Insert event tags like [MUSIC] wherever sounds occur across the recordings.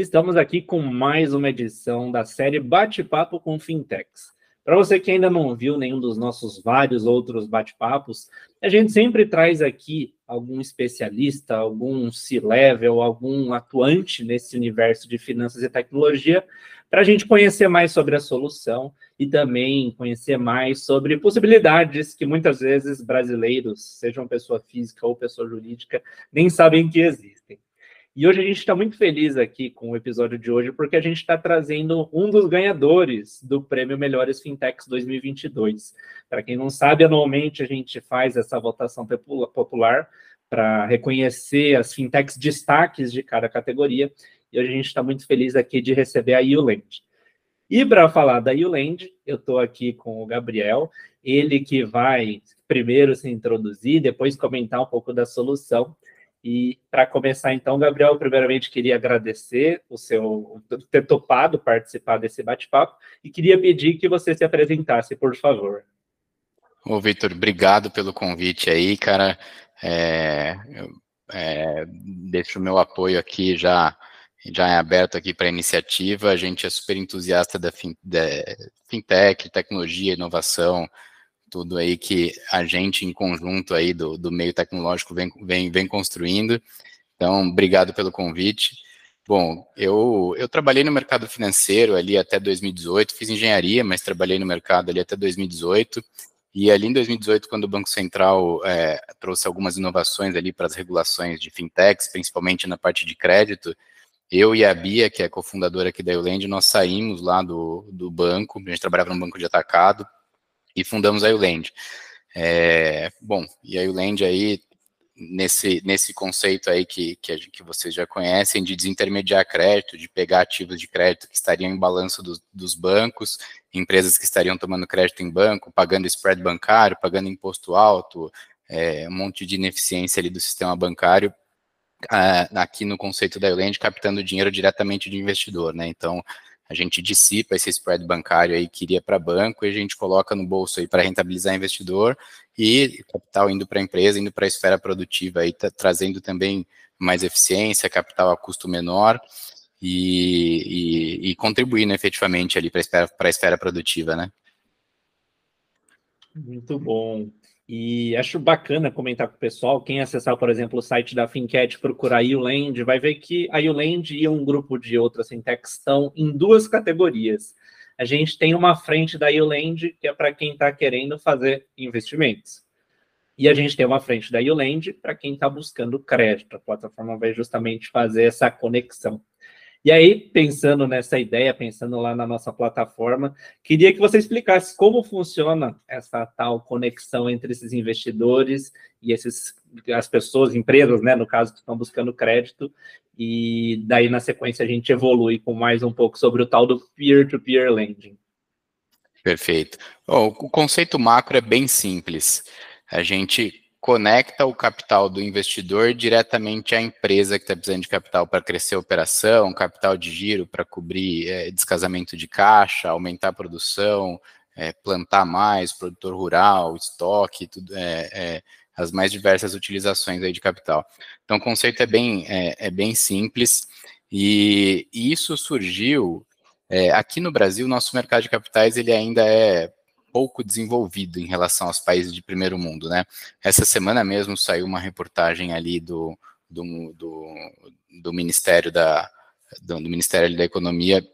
Estamos aqui com mais uma edição da série Bate-Papo com Fintechs. Para você que ainda não viu nenhum dos nossos vários outros bate-papos, a gente sempre traz aqui algum especialista, algum C-level, algum atuante nesse universo de finanças e tecnologia, para a gente conhecer mais sobre a solução e também conhecer mais sobre possibilidades que muitas vezes brasileiros, sejam pessoa física ou pessoa jurídica, nem sabem que existem. E hoje a gente está muito feliz aqui com o episódio de hoje, porque a gente está trazendo um dos ganhadores do Prêmio Melhores Fintechs 2022. Para quem não sabe, anualmente a gente faz essa votação popular para reconhecer as fintechs destaques de cada categoria. E hoje a gente está muito feliz aqui de receber a Uland. E para falar da Uland, eu estou aqui com o Gabriel, ele que vai primeiro se introduzir, depois comentar um pouco da solução. E para começar, então, Gabriel, primeiramente queria agradecer o seu ter topado participar desse bate-papo e queria pedir que você se apresentasse, por favor. Ô, Vitor, obrigado pelo convite aí, cara. É, é, deixo o meu apoio aqui já já é aberto aqui para a iniciativa. A gente é super entusiasta da, fin, da fintech, tecnologia, inovação, tudo aí que a gente em conjunto aí do, do meio tecnológico vem, vem, vem construindo. Então, obrigado pelo convite. Bom, eu, eu trabalhei no mercado financeiro ali até 2018, fiz engenharia, mas trabalhei no mercado ali até 2018. E ali em 2018, quando o Banco Central é, trouxe algumas inovações ali para as regulações de fintechs, principalmente na parte de crédito, eu e a Bia, que é cofundadora aqui da Euland, nós saímos lá do, do banco, a gente trabalhava no banco de atacado, e fundamos a Uland. É, bom, e a Uland aí, nesse, nesse conceito aí que, que, que, vocês já conhecem, de desintermediar crédito, de pegar ativos de crédito que estariam em balanço do, dos bancos, empresas que estariam tomando crédito em banco, pagando spread bancário, pagando imposto alto, é, um monte de ineficiência ali do sistema bancário, aqui no conceito da Euland, captando dinheiro diretamente de investidor, né? Então, a gente dissipa esse spread bancário aí que iria para banco e a gente coloca no bolso aí para rentabilizar investidor e capital indo para a empresa, indo para a esfera produtiva aí, tá, trazendo também mais eficiência, capital a custo menor e, e, e contribuindo efetivamente ali para a esfera, esfera produtiva, né? Muito bom. E acho bacana comentar com o pessoal, quem acessar, por exemplo, o site da Fincat, procurar a Uland, vai ver que a Uland e um grupo de outras fintechs estão em duas categorias. A gente tem uma frente da Uland, que é para quem está querendo fazer investimentos. E a gente tem uma frente da Uland para quem está buscando crédito. A plataforma vai justamente fazer essa conexão. E aí, pensando nessa ideia, pensando lá na nossa plataforma, queria que você explicasse como funciona essa tal conexão entre esses investidores e esses, as pessoas, empresas, né, no caso, que estão buscando crédito, e daí, na sequência, a gente evolui com mais um pouco sobre o tal do peer-to-peer -peer lending. Perfeito. Bom, o conceito macro é bem simples. A gente conecta o capital do investidor diretamente à empresa que está precisando de capital para crescer a operação, capital de giro para cobrir é, descasamento de caixa, aumentar a produção, é, plantar mais, produtor rural, estoque, tudo, é, é as mais diversas utilizações aí de capital. Então, o conceito é bem, é, é bem simples e, e isso surgiu é, aqui no Brasil, nosso mercado de capitais ele ainda é pouco desenvolvido em relação aos países de primeiro mundo, né? Essa semana mesmo saiu uma reportagem ali do, do, do, do Ministério da do, do Ministério da Economia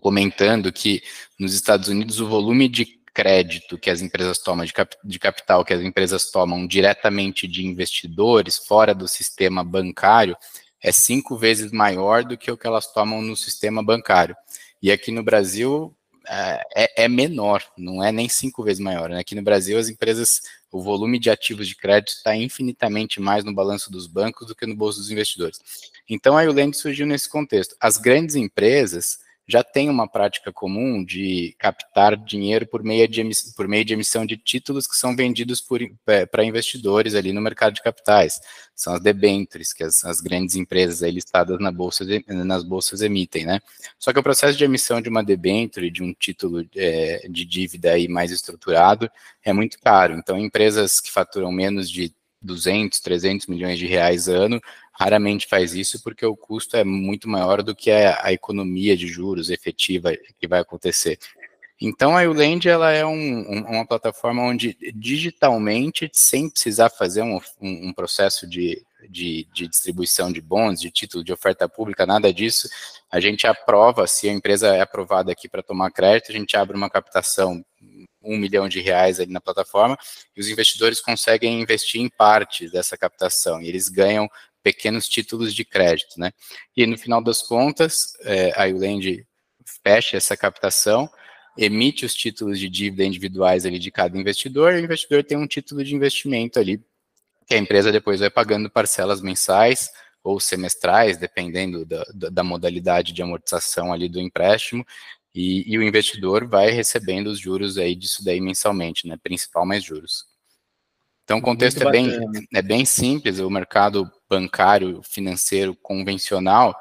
comentando que nos Estados Unidos o volume de crédito que as empresas tomam, de, cap, de capital que as empresas tomam diretamente de investidores fora do sistema bancário é cinco vezes maior do que o que elas tomam no sistema bancário. E aqui no Brasil, é, é, menor, não é nem cinco vezes maior. Né? Aqui no Brasil, as empresas, o volume de ativos de crédito está infinitamente mais no balanço dos bancos do que no bolso dos investidores. Então, a Ulend surgiu nesse contexto. As grandes empresas já tem uma prática comum de captar dinheiro por meio de, emissão, por meio de emissão de títulos que são vendidos é, para investidores ali no mercado de capitais. São as debentures que as, as grandes empresas listadas na bolsa de, nas bolsas emitem, né? Só que o processo de emissão de uma debenture, de um título é, de dívida aí mais estruturado, é muito caro. Então, empresas que faturam menos de 200, 300 milhões de reais ano, raramente faz isso porque o custo é muito maior do que a, a economia de juros efetiva que vai acontecer. Então a Uland ela é um, um, uma plataforma onde digitalmente, sem precisar fazer um, um processo de, de, de, distribuição de bons, de título de oferta pública, nada disso, a gente aprova, se a empresa é aprovada aqui para tomar crédito, a gente abre uma captação um milhão de reais ali na plataforma e os investidores conseguem investir em parte dessa captação e eles ganham pequenos títulos de crédito, né? E no final das contas, é, a Uland fecha essa captação emite os títulos de dívida individuais ali de cada investidor, e o investidor tem um título de investimento ali, que a empresa depois vai pagando parcelas mensais ou semestrais, dependendo da, da modalidade de amortização ali do empréstimo, e, e, o investidor vai recebendo os juros aí disso daí mensalmente, né, principal mais juros. Então o contexto é bem, é bem simples, o mercado bancário, financeiro, convencional,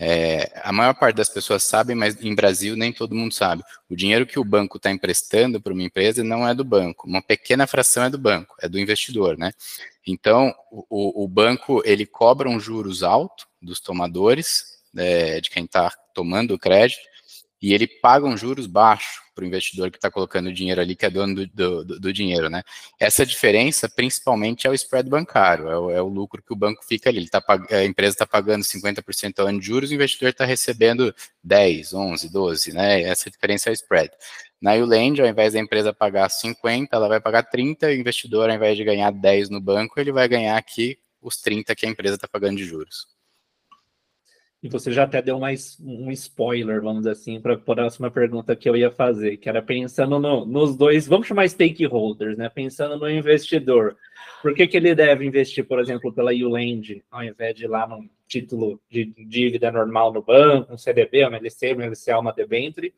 é, a maior parte das pessoas sabe, mas em Brasil nem todo mundo sabe. O dinheiro que o banco está emprestando para uma empresa não é do banco, uma pequena fração é do banco, é do investidor, né? Então, o, o banco ele cobra um juros alto dos tomadores, é, de quem está tomando o crédito, e ele paga um juros baixo para o investidor que está colocando dinheiro ali, que é dono do, do, do, dinheiro, né? Essa diferença, principalmente, é o spread bancário, é o, é o lucro que o banco fica ali. Ele tá, a empresa está pagando 50% ao ano de juros, o investidor está recebendo 10, 11, 12, né? Essa diferença é o spread. Na Uland, ao invés da empresa pagar 50, ela vai pagar 30, o investidor, ao invés de ganhar 10 no banco, ele vai ganhar aqui os 30 que a empresa está pagando de juros. E você já até deu mais um spoiler, vamos dizer assim, para a próxima pergunta que eu ia fazer, que era pensando no, nos dois, vamos chamar stakeholders, né? Pensando no investidor. Por que, que ele deve investir, por exemplo, pela Uland, ao invés de ir lá num título de dívida normal no banco, um CDB, um LC, um LCA, uma debenture?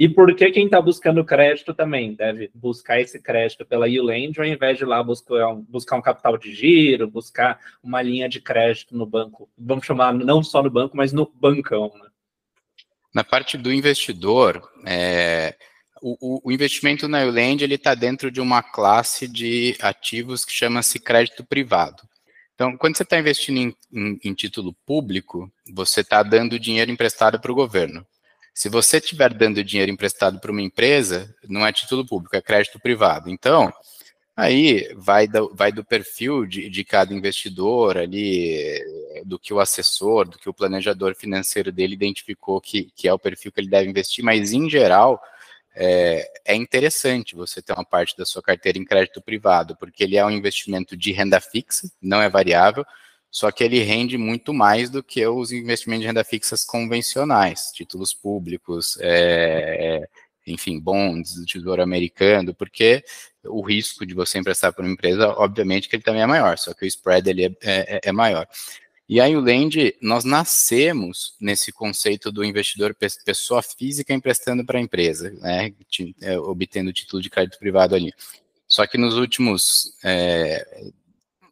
E por que quem está buscando crédito também deve buscar esse crédito pela Uland ao invés de lá buscar um, buscar um capital de giro, buscar uma linha de crédito no banco? Vamos chamar não só no banco, mas no bancão. Né? Na parte do investidor, é, o, o, investimento na Uland ele está dentro de uma classe de ativos que chama-se crédito privado. Então, quando você está investindo em, em, em título público, você está dando dinheiro emprestado para o governo. Se você estiver dando dinheiro emprestado para uma empresa, não é título público, é crédito privado. Então, aí vai do, vai do perfil de, de cada investidor ali, do que o assessor, do que o planejador financeiro dele identificou que, que é o perfil que ele deve investir, mas em geral é, é, interessante você ter uma parte da sua carteira em crédito privado, porque ele é um investimento de renda fixa, não é variável, só que ele rende muito mais do que os investimentos de renda fixas convencionais, títulos públicos, é, enfim, bonds do Tesouro Americano, porque o risco de você emprestar para uma empresa, obviamente que ele também é maior, só que o spread ele é, é, é maior. E a Uland, nós nascemos nesse conceito do investidor pessoa física emprestando para a empresa, né, é, obtendo título de crédito privado ali. Só que nos últimos é,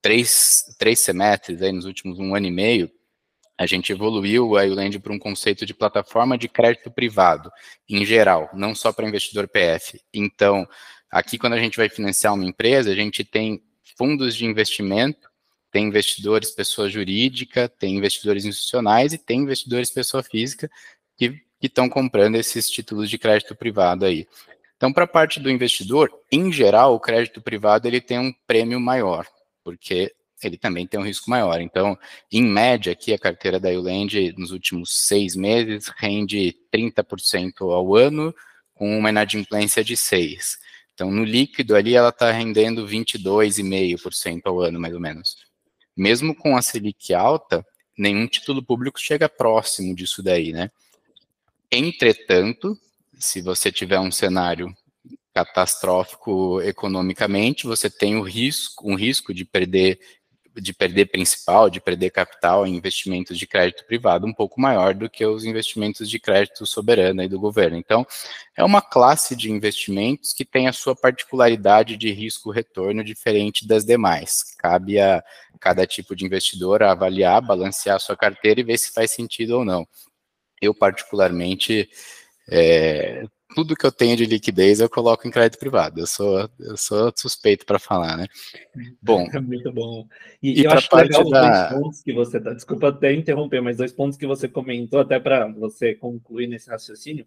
três, três semestres, aí, nos últimos um ano e meio, a gente evoluiu a Uland para um conceito de plataforma de crédito privado, em geral, não só para investidor PF. Então, aqui quando a gente vai financiar uma empresa, a gente tem fundos de investimento, tem investidores pessoa jurídica, tem investidores institucionais e tem investidores pessoa física que estão comprando esses títulos de crédito privado aí. Então, para a parte do investidor, em geral, o crédito privado ele tem um prêmio maior porque ele também tem um risco maior. Então, em média, aqui a carteira da Uland nos últimos seis meses rende 30% ao ano, com uma inadimplência de 6%. Então, no líquido ali, ela está rendendo 22,5% ao ano, mais ou menos. Mesmo com a Selic alta, nenhum título público chega próximo disso daí, né? Entretanto, se você tiver um cenário catastrófico economicamente, você tem o risco, um risco de perder de perder principal, de perder capital em investimentos de crédito privado um pouco maior do que os investimentos de crédito soberano e do governo. Então, é uma classe de investimentos que tem a sua particularidade de risco-retorno diferente das demais. Cabe a cada tipo de investidor avaliar, balancear a sua carteira e ver se faz sentido ou não. Eu, particularmente, é, tudo que eu tenho de liquidez eu coloco em crédito privado. Eu sou, eu sou suspeito para falar, né? Bom. É [LAUGHS] muito bom. E, e eu acho legal da... dois pontos que você tá. Desculpa até interromper, mas dois pontos que você comentou, até para você concluir nesse raciocínio,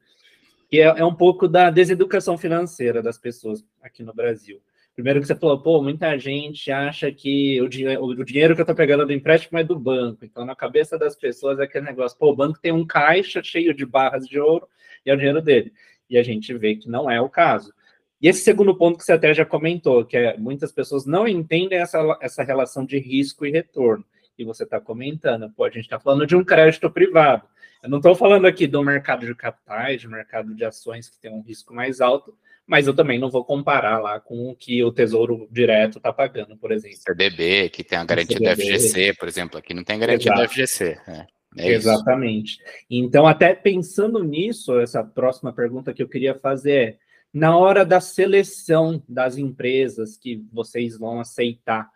que é, é um pouco da deseducação financeira das pessoas aqui no Brasil. Primeiro que você falou, pô, muita gente acha que o, dinheiro, o dinheiro que eu tô pegando do empréstimo é do banco. Então, na cabeça das pessoas é aquele negócio, pô, o banco tem um caixa cheio de barras de ouro e é o dinheiro dele. E a gente vê que não é o caso. E esse segundo ponto que você até já comentou, que é muitas pessoas não entendem essa, essa relação de risco e retorno. E você está comentando, pô, a gente está falando de um crédito privado. Eu não estou falando aqui do mercado de capitais, de mercado de ações que tem um risco mais alto, mas eu também não vou comparar lá com o que o Tesouro Direto está pagando, por exemplo. CDB, que tem a garantia da FGC, por exemplo, aqui não tem garantia Exato. da FGC. É, é Exatamente. Então, até pensando nisso, essa próxima pergunta que eu queria fazer é, na hora da seleção das empresas que vocês vão aceitar,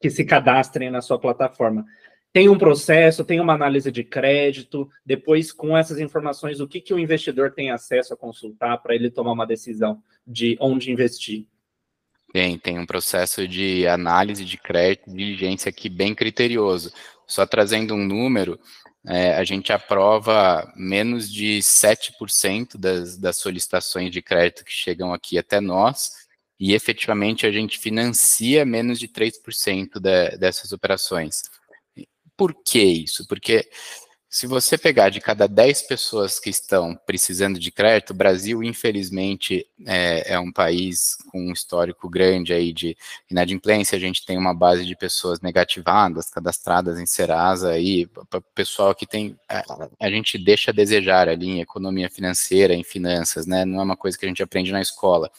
que se cadastrem na sua plataforma, tem um processo, tem uma análise de crédito, depois com essas informações, o que, que o investidor tem acesso a consultar para ele tomar uma decisão de onde investir? Tem, tem um processo de análise de crédito, diligência aqui bem criterioso. Só trazendo um número, é, a gente aprova menos de 7% das, das solicitações de crédito que chegam aqui até nós, e efetivamente a gente financia menos de 3% de, dessas operações. Por que isso? Porque se você pegar de cada 10 pessoas que estão precisando de crédito, o Brasil, infelizmente, é, é, um país com um histórico grande aí de inadimplência. A gente tem uma base de pessoas negativadas, cadastradas em Serasa, aí, pessoal que tem. A, a gente deixa a desejar ali em economia financeira, em finanças, né? Não é uma coisa que a gente aprende na escola.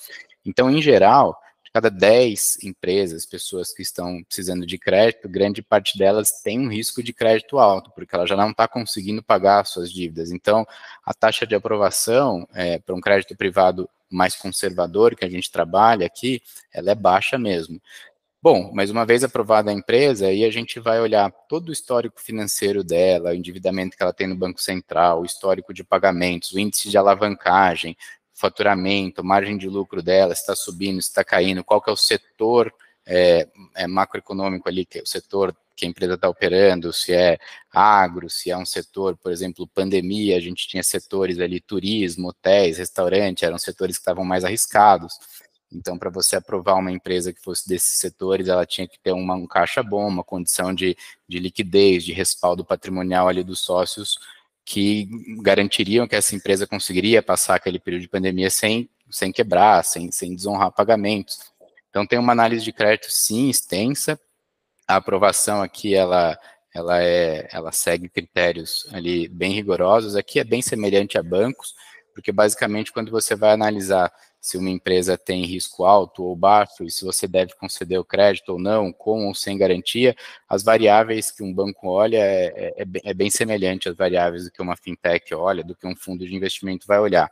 Então, em geral, cada 10 empresas, pessoas que estão precisando de crédito, grande parte delas tem um risco de crédito alto, porque ela já não está conseguindo pagar suas dívidas. Então, a taxa de aprovação é, para um crédito privado mais conservador que a gente trabalha aqui, ela é baixa mesmo. Bom, mas uma vez aprovada a empresa, aí a gente vai olhar todo o histórico financeiro dela, o endividamento que ela tem no Banco Central, o histórico de pagamentos, o índice de alavancagem, faturamento, margem de lucro dela, está subindo, está caindo, qual que é o setor é, é macroeconômico ali, que é o setor que a empresa está operando, se é agro, se é um setor, por exemplo, pandemia, a gente tinha setores ali, turismo, hotéis, restaurante, eram setores que estavam mais arriscados. Então, para você aprovar uma empresa que fosse desses setores, ela tinha que ter uma, um caixa bom, uma condição de, de liquidez, de respaldo patrimonial ali dos sócios que garantiriam que essa empresa conseguiria passar aquele período de pandemia sem, sem quebrar, sem, sem desonrar pagamentos. Então, tem uma análise de crédito, sim, extensa. A aprovação aqui, ela, ela, é, ela segue critérios ali bem rigorosos. Aqui é bem semelhante a bancos, porque basicamente quando você vai analisar se uma empresa tem risco alto ou baixo e se você deve conceder o crédito ou não, com ou sem garantia, as variáveis que um banco olha é, é, é bem semelhante às variáveis do que uma fintech olha, do que um fundo de investimento vai olhar.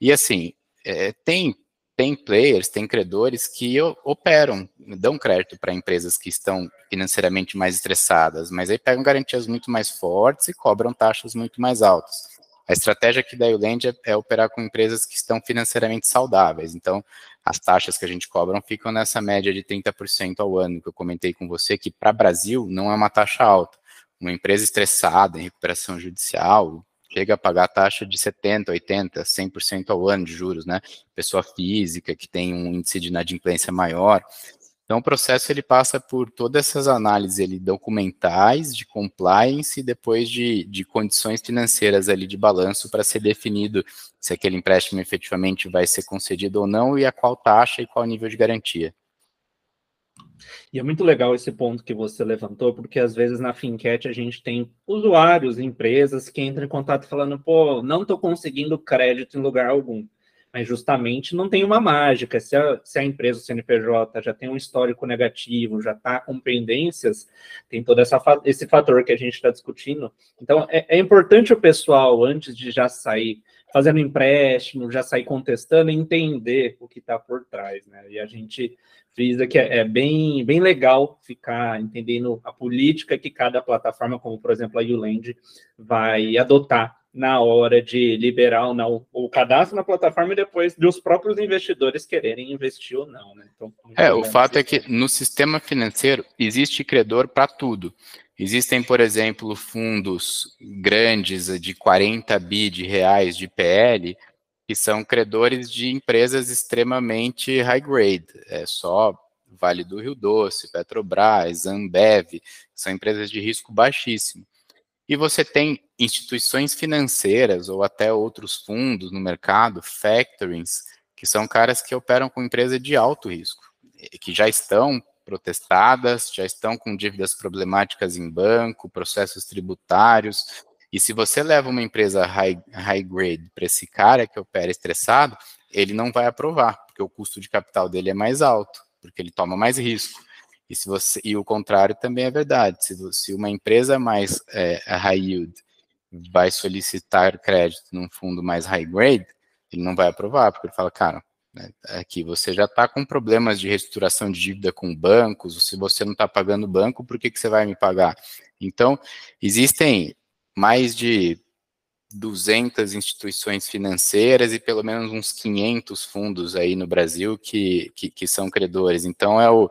E assim, é, tem tem players, tem credores que operam, dão crédito para empresas que estão financeiramente mais estressadas, mas aí pegam garantias muito mais fortes e cobram taxas muito mais altas. A estratégia aqui da Uland é, é, operar com empresas que estão financeiramente saudáveis. Então, as taxas que a gente cobra ficam nessa média de 30% ao ano, que eu comentei com você, que para Brasil não é uma taxa alta. Uma empresa estressada em recuperação judicial chega a pagar taxa de 70%, 80%, 100% ao ano de juros, né? Pessoa física que tem um índice de inadimplência maior. Então, o processo ele passa por todas essas análises ele, documentais, de compliance e depois de, de condições financeiras ali de balanço para ser definido se aquele empréstimo efetivamente vai ser concedido ou não e a qual taxa e qual nível de garantia. E é muito legal esse ponto que você levantou, porque às vezes na Fincat a gente tem usuários, empresas que entram em contato falando, pô, não estou conseguindo crédito em lugar algum mas justamente não tem uma mágica. Se a, se a empresa, o CNPJ, já tem um histórico negativo, já está com pendências, tem todo essa, esse fator que a gente está discutindo. Então, é, é, importante o pessoal, antes de já sair fazendo empréstimo, já sair contestando, entender o que está por trás, né? E a gente frisa que é, é, bem, bem legal ficar entendendo a política que cada plataforma, como por exemplo a Uland, vai adotar na hora de liberar ou não o cadastro na plataforma e depois dos próprios investidores quererem investir ou não. Né? Então, é, o fato é que no sistema financeiro existe credor para tudo. Existem, por exemplo, fundos grandes de 40 bi de reais de PL que são credores de empresas extremamente high grade, é só Vale do Rio Doce, Petrobras, Ambev, são empresas de risco baixíssimo. E você tem instituições financeiras ou até outros fundos no mercado, factorings, que são caras que operam com empresa de alto risco, que já estão protestadas, já estão com dívidas problemáticas em banco, processos tributários. E se você leva uma empresa high, high grade para esse cara que opera estressado, ele não vai aprovar, porque o custo de capital dele é mais alto, porque ele toma mais risco. E, se você, e o contrário também é verdade. Se, se uma empresa mais é, high yield vai solicitar crédito num fundo mais high grade, ele não vai aprovar, porque ele fala, cara, né, aqui você já está com problemas de reestruturação de dívida com bancos, se você não está pagando o banco, por que, que você vai me pagar? Então, existem mais de 200 instituições financeiras e pelo menos uns 500 fundos aí no Brasil que, que, que são credores. Então, é o,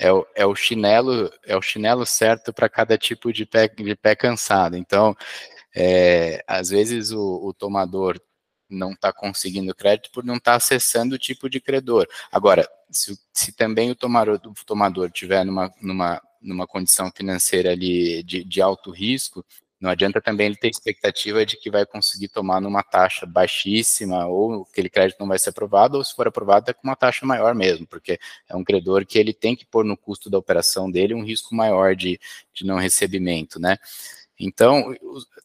é o, é o chinelo é o chinelo certo para cada tipo de pé, de pé cansado. Então, é, às vezes o, o tomador não está conseguindo crédito por não estar tá acessando o tipo de credor. Agora, se, se também o tomador, o tomador tiver numa, numa, numa condição financeira ali de, de alto risco, não adianta também ele ter expectativa de que vai conseguir tomar numa taxa baixíssima, ou aquele crédito não vai ser aprovado, ou se for aprovado é com uma taxa maior mesmo, porque é um credor que ele tem que pôr no custo da operação dele um risco maior de, de não recebimento, né? Então,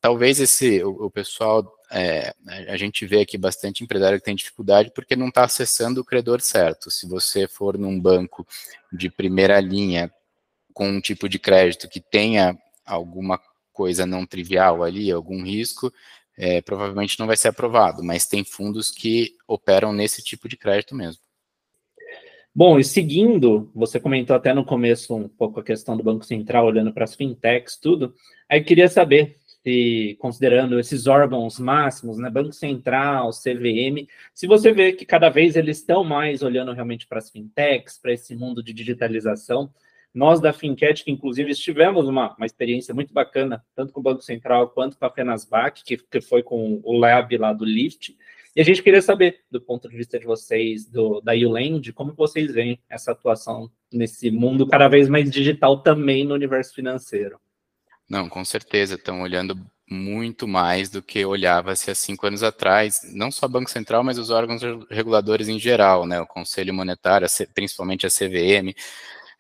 talvez esse, o, o pessoal, é, a gente vê aqui bastante empresário que tem dificuldade porque não está acessando o credor certo. Se você for num banco de primeira linha com um tipo de crédito que tenha alguma coisa não trivial ali, algum risco, é, provavelmente não vai ser aprovado, mas tem fundos que operam nesse tipo de crédito mesmo. Bom, e seguindo, você comentou até no começo um pouco a questão do Banco Central, olhando para as fintechs, tudo. Aí queria saber se, considerando esses órgãos máximos, né, Banco Central, CVM, se você vê que cada vez eles estão mais olhando realmente para as fintechs, para esse mundo de digitalização, nós da Fincat, que inclusive tivemos uma, uma experiência muito bacana, tanto com o Banco Central quanto com a Fenasbac, que, que foi com o Lab lá do Lift, e a gente queria saber, do ponto de vista de vocês, do, da ULand, como vocês veem essa atuação nesse mundo cada vez mais digital também no universo financeiro. Não, com certeza, estão olhando muito mais do que olhava-se há cinco anos atrás, não só o Banco Central, mas os órgãos reguladores em geral, né, o Conselho Monetário, principalmente a CVM,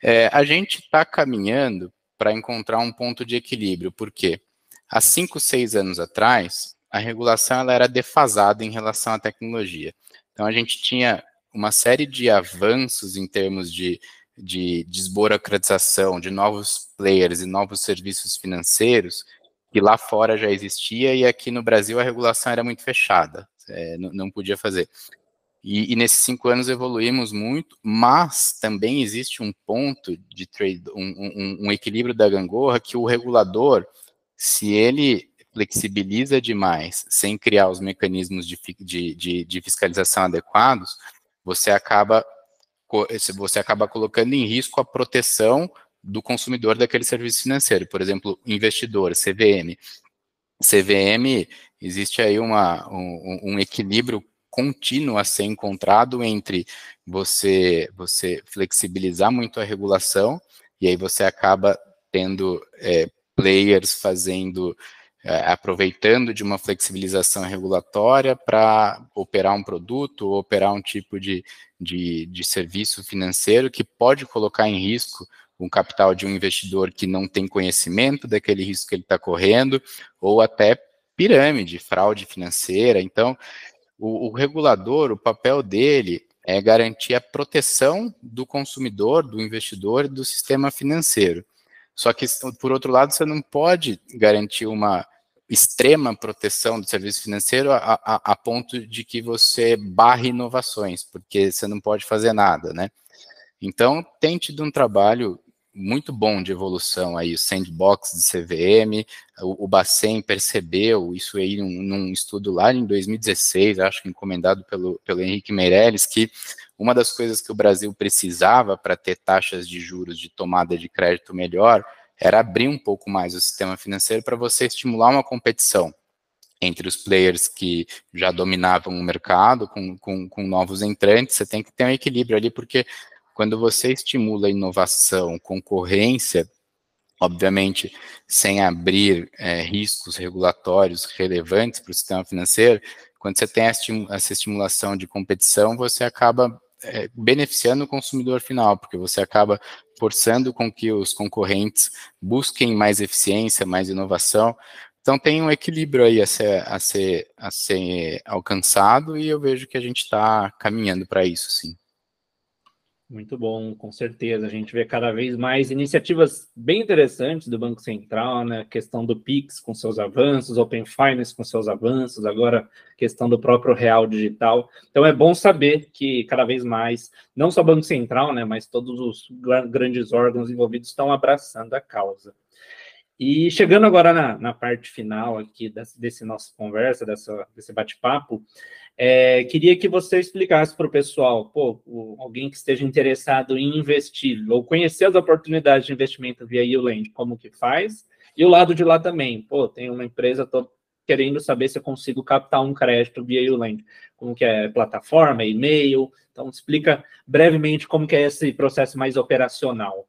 é, a gente está caminhando para encontrar um ponto de equilíbrio, porque há cinco, seis anos atrás, a regulação ela era defasada em relação à tecnologia. Então, a gente tinha uma série de avanços em termos de, de desburocratização, de novos players e novos serviços financeiros, que lá fora já existia e aqui no Brasil a regulação era muito fechada, é, não, não podia fazer. E, e, nesses cinco anos evoluímos muito, mas também existe um ponto de trade, um, um, um equilíbrio da gangorra que o regulador, se ele flexibiliza demais, sem criar os mecanismos de, de, de, de fiscalização adequados, você acaba você acaba colocando em risco a proteção do consumidor daquele serviço financeiro, por exemplo, investidor, CVM. CVM, existe aí uma, um, um equilíbrio contínuo a ser encontrado entre você, você flexibilizar muito a regulação, e aí você acaba tendo é, players fazendo, é, aproveitando de uma flexibilização regulatória para operar um produto ou operar um tipo de, de, de serviço financeiro que pode colocar em risco um capital de um investidor que não tem conhecimento daquele risco que ele está correndo, ou até pirâmide, fraude financeira. Então, o, o regulador, o papel dele é garantir a proteção do consumidor, do investidor, do sistema financeiro. Só que, por outro lado, você não pode garantir uma extrema proteção do serviço financeiro a, a, a, ponto de que você barre inovações, porque você não pode fazer nada, né? Então, tem tido um trabalho muito bom de evolução aí, o sandbox de CVM, o, o Bacen percebeu isso aí num, num, estudo lá em 2016, acho que encomendado pelo, pelo Henrique Meirelles, que uma das coisas que o Brasil precisava para ter taxas de juros de tomada de crédito melhor era abrir um pouco mais o sistema financeiro para você estimular uma competição entre os players que já dominavam o mercado, com, com, com novos entrantes, você tem que ter um equilíbrio ali, porque quando você estimula inovação, concorrência, obviamente sem abrir é, riscos regulatórios relevantes para o sistema financeiro, quando você tem essa estimulação de competição, você acaba é, beneficiando o consumidor final, porque você acaba forçando com que os concorrentes busquem mais eficiência, mais inovação, então tem um equilíbrio aí a ser, a ser, a ser alcançado e eu vejo que a gente está caminhando para isso, sim. Muito bom, com certeza. A gente vê cada vez mais iniciativas bem interessantes do Banco Central, né? Questão do Pix com seus avanços, Open Finance com seus avanços, agora questão do próprio Real Digital. Então é bom saber que cada vez mais, não só o Banco Central, né, mas todos os grandes órgãos envolvidos estão abraçando a causa. E chegando agora na, na parte final aqui desse, desse nossa conversa, dessa, desse bate-papo, é, queria que você explicasse para o pessoal, pô, alguém que esteja interessado em investir ou conhecer as oportunidades de investimento via Uland, como que faz, e o lado de lá também, pô, tem uma empresa, tô querendo saber se eu consigo captar um crédito via Uland, como que é? Plataforma, e-mail, então explica brevemente como que é esse processo mais operacional.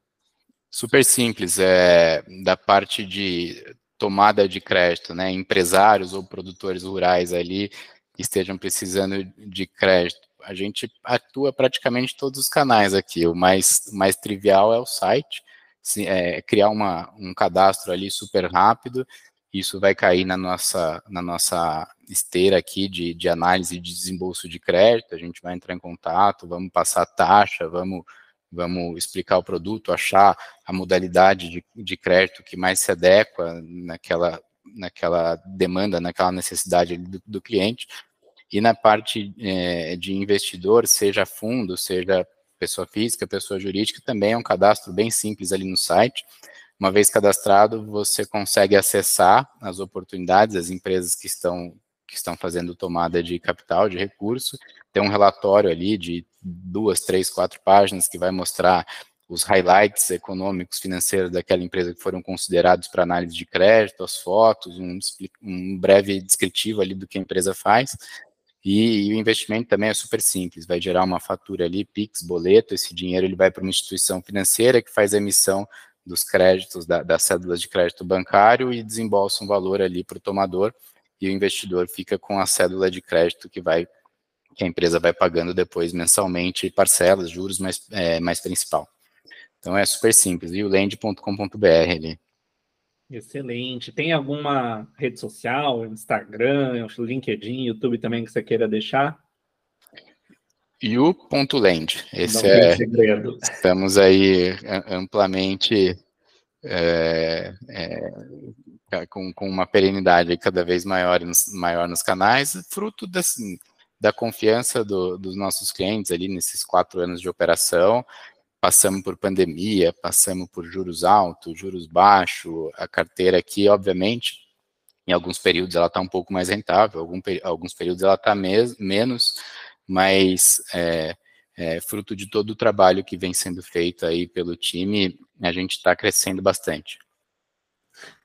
Super simples, é da parte de tomada de crédito, né? Empresários ou produtores rurais ali estejam precisando de crédito. A gente atua praticamente todos os canais aqui. O mais, mais trivial é o site, é, criar uma, um cadastro ali super rápido. Isso vai cair na nossa, na nossa esteira aqui de, de análise de desembolso de crédito. A gente vai entrar em contato, vamos passar taxa, vamos vamos explicar o produto, achar a modalidade de, de crédito que mais se adequa naquela, naquela demanda, naquela necessidade do, do cliente. E na parte é, de investidor, seja fundo, seja pessoa física, pessoa jurídica, também é um cadastro bem simples ali no site. Uma vez cadastrado, você consegue acessar as oportunidades, as empresas que estão que estão fazendo tomada de capital, de recurso. Tem um relatório ali de duas, três, quatro páginas que vai mostrar os highlights econômicos, financeiros daquela empresa que foram considerados para análise de crédito, as fotos, um, um, breve descritivo ali do que a empresa faz. E, e, o investimento também é super simples, vai gerar uma fatura ali, PIX, boleto, esse dinheiro ele vai para uma instituição financeira que faz a emissão dos créditos, da, das cédulas de crédito bancário e desembolsa um valor ali para o tomador, e o investidor fica com a cédula de crédito que vai que a empresa vai pagando depois mensalmente parcelas, juros, mais, é, mais principal. Então é super simples, violend.com.br ali. Excelente. Tem alguma rede social, Instagram, LinkedIn, YouTube também que você queira deixar? You.land. Esse Não é. Segredo. Estamos aí amplamente é, é, com, com uma perenidade cada vez maior nos, maior nos canais, fruto da confiança do, dos nossos clientes ali nesses quatro anos de operação. Passamos por pandemia, passamos por juros altos, juros baixos, a carteira aqui, obviamente, em alguns períodos ela está um pouco mais rentável, algum, alguns períodos ela está menos, mas é, é, fruto de todo o trabalho que vem sendo feito aí pelo time, a gente está crescendo bastante.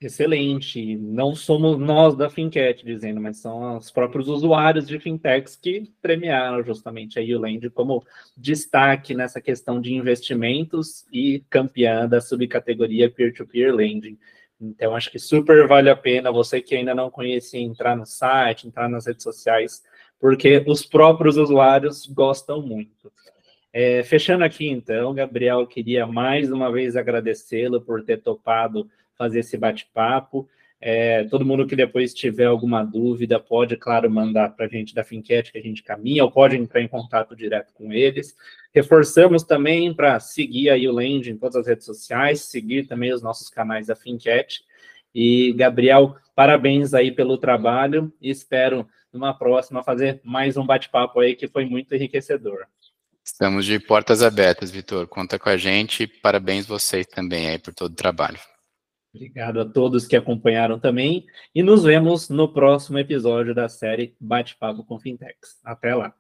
Excelente. Não somos nós da Fincat dizendo, mas são os próprios usuários de fintechs que premiaram justamente a Uland como destaque nessa questão de investimentos e campeã da subcategoria peer-to-peer lending. Então, acho que super vale a pena você que ainda não conhecia entrar no site, entrar nas redes sociais, porque os próprios usuários gostam muito. É, fechando aqui, então, Gabriel, queria mais uma vez agradecê-lo por ter topado fazer esse bate-papo. É, todo mundo que depois tiver alguma dúvida pode, claro, mandar para a gente da Finquete que a gente caminha, ou pode entrar em contato direto com eles. Reforçamos também para seguir aí o Land em todas as redes sociais, seguir também os nossos canais da Finquete. E, Gabriel, parabéns aí pelo trabalho e espero, numa próxima, fazer mais um bate-papo aí que foi muito enriquecedor. Estamos de portas abertas, Vitor. Conta com a gente. Parabéns vocês também aí por todo o trabalho. Obrigado a todos que acompanharam também e nos vemos no próximo episódio da série Bate-Papo com Fintechs. Até lá.